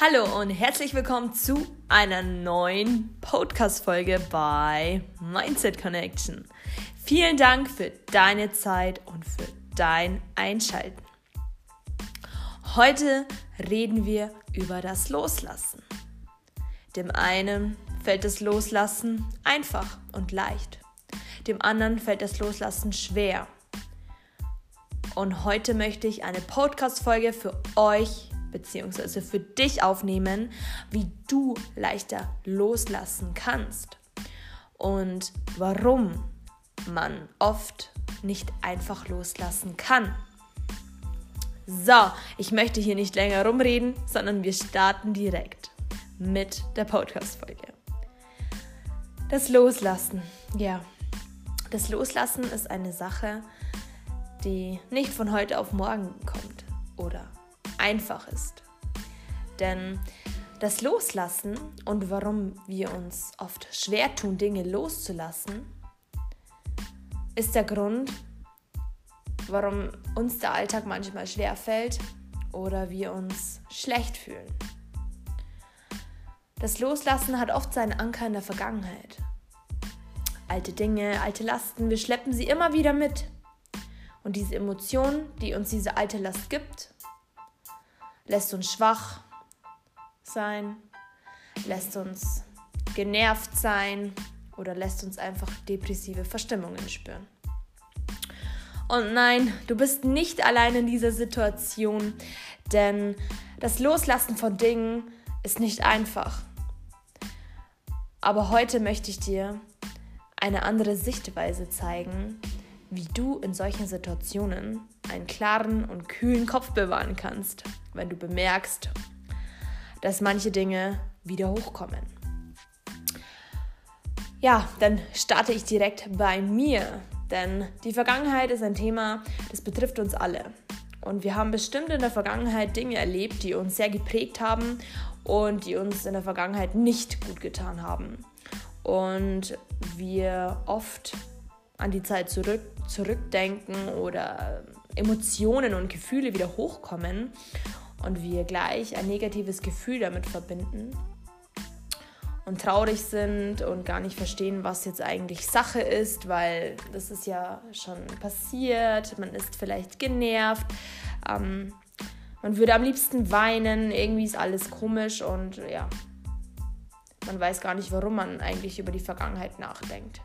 Hallo und herzlich willkommen zu einer neuen Podcast-Folge bei Mindset Connection. Vielen Dank für deine Zeit und für dein Einschalten. Heute reden wir über das Loslassen. Dem einen fällt das Loslassen einfach und leicht. Dem anderen fällt das Loslassen schwer. Und heute möchte ich eine Podcast-Folge für euch bzw. für dich aufnehmen, wie du leichter loslassen kannst und warum man oft nicht einfach loslassen kann. So, ich möchte hier nicht länger rumreden, sondern wir starten direkt mit der Podcast-Folge. Das Loslassen, ja. Das Loslassen ist eine Sache, die nicht von heute auf morgen kommt einfach ist. Denn das Loslassen und warum wir uns oft schwer tun, Dinge loszulassen, ist der Grund, warum uns der Alltag manchmal schwer fällt oder wir uns schlecht fühlen. Das Loslassen hat oft seinen Anker in der Vergangenheit. Alte Dinge, alte Lasten, wir schleppen sie immer wieder mit. Und diese Emotion, die uns diese alte Last gibt, lässt uns schwach sein, lässt uns genervt sein oder lässt uns einfach depressive Verstimmungen spüren. Und nein, du bist nicht allein in dieser Situation, denn das Loslassen von Dingen ist nicht einfach. Aber heute möchte ich dir eine andere Sichtweise zeigen, wie du in solchen Situationen einen klaren und kühlen Kopf bewahren kannst, wenn du bemerkst, dass manche Dinge wieder hochkommen. Ja, dann starte ich direkt bei mir, denn die Vergangenheit ist ein Thema, das betrifft uns alle. Und wir haben bestimmt in der Vergangenheit Dinge erlebt, die uns sehr geprägt haben und die uns in der Vergangenheit nicht gut getan haben. Und wir oft an die Zeit zurück, zurückdenken oder Emotionen und Gefühle wieder hochkommen und wir gleich ein negatives Gefühl damit verbinden und traurig sind und gar nicht verstehen, was jetzt eigentlich Sache ist, weil das ist ja schon passiert, man ist vielleicht genervt, ähm, man würde am liebsten weinen, irgendwie ist alles komisch und ja, man weiß gar nicht, warum man eigentlich über die Vergangenheit nachdenkt.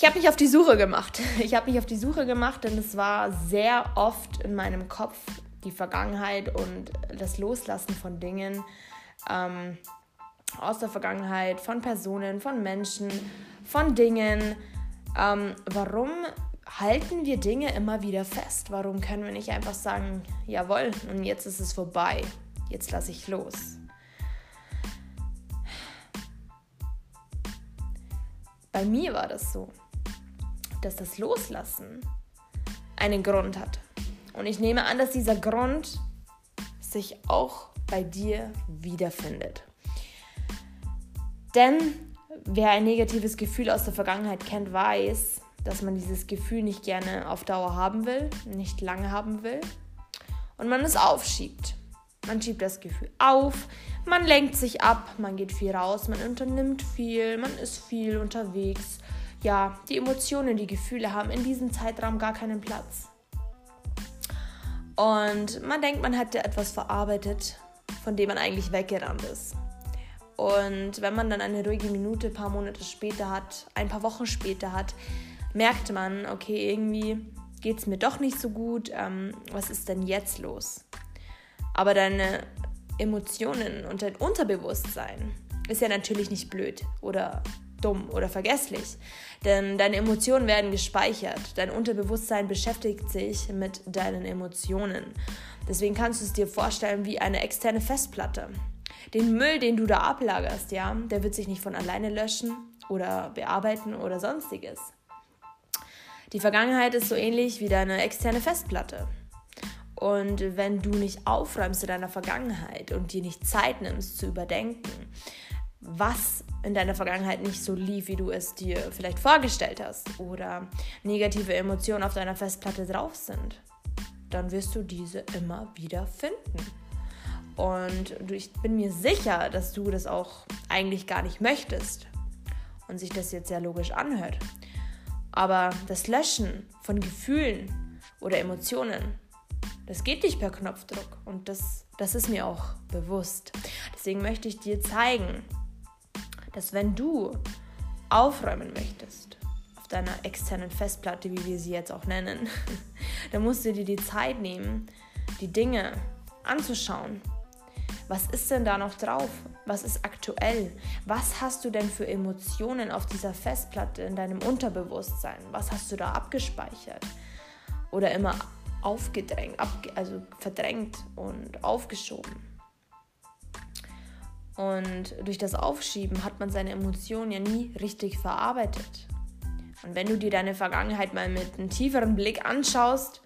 Ich habe mich auf die Suche gemacht. Ich habe mich auf die Suche gemacht, denn es war sehr oft in meinem Kopf die Vergangenheit und das Loslassen von Dingen ähm, aus der Vergangenheit, von Personen, von Menschen, von Dingen. Ähm, warum halten wir Dinge immer wieder fest? Warum können wir nicht einfach sagen, jawohl, und jetzt ist es vorbei, jetzt lasse ich los? Bei mir war das so dass das Loslassen einen Grund hat. Und ich nehme an, dass dieser Grund sich auch bei dir wiederfindet. Denn wer ein negatives Gefühl aus der Vergangenheit kennt, weiß, dass man dieses Gefühl nicht gerne auf Dauer haben will, nicht lange haben will und man es aufschiebt. Man schiebt das Gefühl auf, man lenkt sich ab, man geht viel raus, man unternimmt viel, man ist viel unterwegs ja, die Emotionen, die Gefühle haben in diesem Zeitraum gar keinen Platz. Und man denkt, man hätte etwas verarbeitet, von dem man eigentlich weggerannt ist. Und wenn man dann eine ruhige Minute ein paar Monate später hat, ein paar Wochen später hat, merkt man, okay, irgendwie geht es mir doch nicht so gut, ähm, was ist denn jetzt los? Aber deine Emotionen und dein Unterbewusstsein ist ja natürlich nicht blöd oder dumm oder vergesslich. Denn deine Emotionen werden gespeichert. Dein Unterbewusstsein beschäftigt sich mit deinen Emotionen. Deswegen kannst du es dir vorstellen wie eine externe Festplatte. Den Müll, den du da ablagerst, ja, der wird sich nicht von alleine löschen oder bearbeiten oder sonstiges. Die Vergangenheit ist so ähnlich wie deine externe Festplatte. Und wenn du nicht aufräumst in deiner Vergangenheit und dir nicht Zeit nimmst zu überdenken, was in deiner Vergangenheit nicht so lief, wie du es dir vielleicht vorgestellt hast oder negative Emotionen auf deiner Festplatte drauf sind, dann wirst du diese immer wieder finden. Und ich bin mir sicher, dass du das auch eigentlich gar nicht möchtest und sich das jetzt sehr logisch anhört. Aber das Löschen von Gefühlen oder Emotionen, das geht nicht per Knopfdruck und das, das ist mir auch bewusst. Deswegen möchte ich dir zeigen, dass wenn du aufräumen möchtest auf deiner externen Festplatte, wie wir sie jetzt auch nennen, dann musst du dir die Zeit nehmen, die Dinge anzuschauen. Was ist denn da noch drauf? Was ist aktuell? Was hast du denn für Emotionen auf dieser Festplatte in deinem Unterbewusstsein? Was hast du da abgespeichert? Oder immer aufgedrängt, also verdrängt und aufgeschoben? Und durch das Aufschieben hat man seine Emotionen ja nie richtig verarbeitet. Und wenn du dir deine Vergangenheit mal mit einem tieferen Blick anschaust,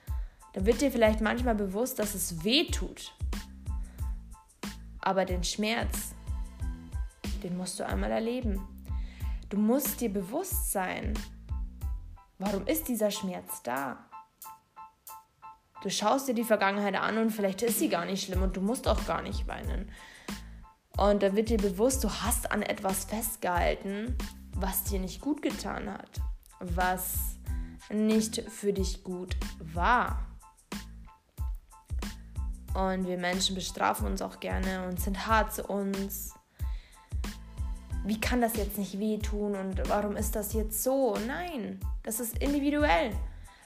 dann wird dir vielleicht manchmal bewusst, dass es weh tut. Aber den Schmerz, den musst du einmal erleben. Du musst dir bewusst sein, warum ist dieser Schmerz da? Du schaust dir die Vergangenheit an und vielleicht ist sie gar nicht schlimm und du musst auch gar nicht weinen. Und dann wird dir bewusst, du hast an etwas festgehalten, was dir nicht gut getan hat, was nicht für dich gut war. Und wir Menschen bestrafen uns auch gerne und sind hart zu uns. Wie kann das jetzt nicht wehtun und warum ist das jetzt so? Nein, das ist individuell.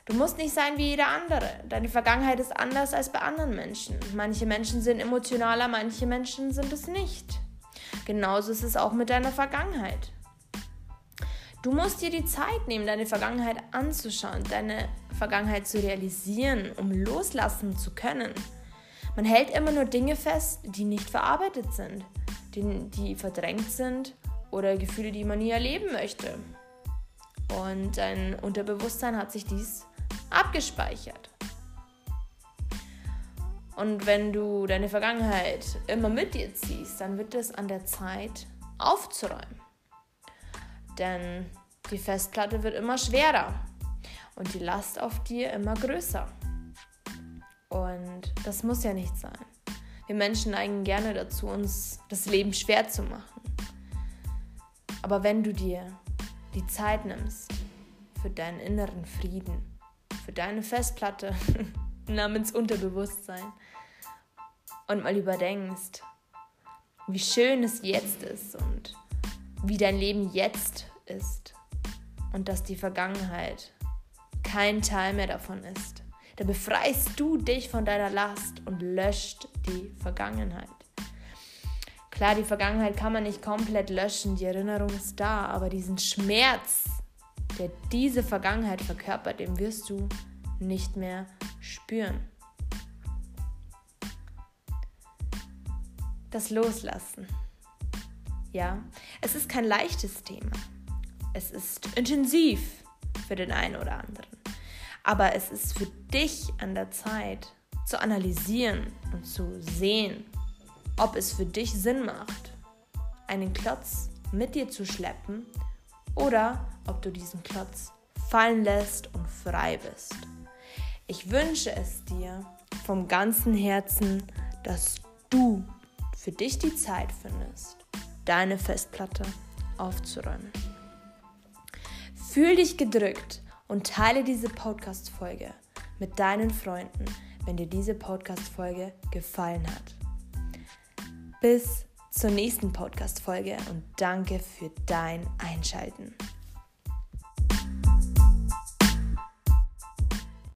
Du musst nicht sein wie jeder andere. Deine Vergangenheit ist anders als bei anderen Menschen. Manche Menschen sind emotionaler, manche Menschen sind es nicht. Genauso ist es auch mit deiner Vergangenheit. Du musst dir die Zeit nehmen, deine Vergangenheit anzuschauen, deine Vergangenheit zu realisieren, um loslassen zu können. Man hält immer nur Dinge fest, die nicht verarbeitet sind, die, die verdrängt sind oder Gefühle, die man nie erleben möchte. Und dein Unterbewusstsein hat sich dies abgespeichert. Und wenn du deine Vergangenheit immer mit dir ziehst, dann wird es an der Zeit aufzuräumen. Denn die Festplatte wird immer schwerer und die Last auf dir immer größer. Und das muss ja nicht sein. Wir Menschen neigen gerne dazu, uns das Leben schwer zu machen. Aber wenn du dir die Zeit nimmst für deinen inneren Frieden, für deine Festplatte namens Unterbewusstsein und mal überdenkst, wie schön es jetzt ist und wie dein Leben jetzt ist und dass die Vergangenheit kein Teil mehr davon ist. Da befreist du dich von deiner Last und löscht die Vergangenheit. Klar, die Vergangenheit kann man nicht komplett löschen, die Erinnerung ist da, aber diesen Schmerz, der diese Vergangenheit verkörpert, den wirst du nicht mehr spüren. Das Loslassen. Ja, es ist kein leichtes Thema. Es ist intensiv für den einen oder anderen. Aber es ist für dich an der Zeit zu analysieren und zu sehen, ob es für dich Sinn macht, einen Klotz mit dir zu schleppen oder ob du diesen Klotz fallen lässt und frei bist. Ich wünsche es dir vom ganzen Herzen, dass du für dich die Zeit findest, deine Festplatte aufzuräumen. Fühl dich gedrückt und teile diese Podcast-Folge mit deinen Freunden, wenn dir diese Podcast-Folge gefallen hat. Bis zur nächsten Podcast-Folge und danke für dein Einschalten.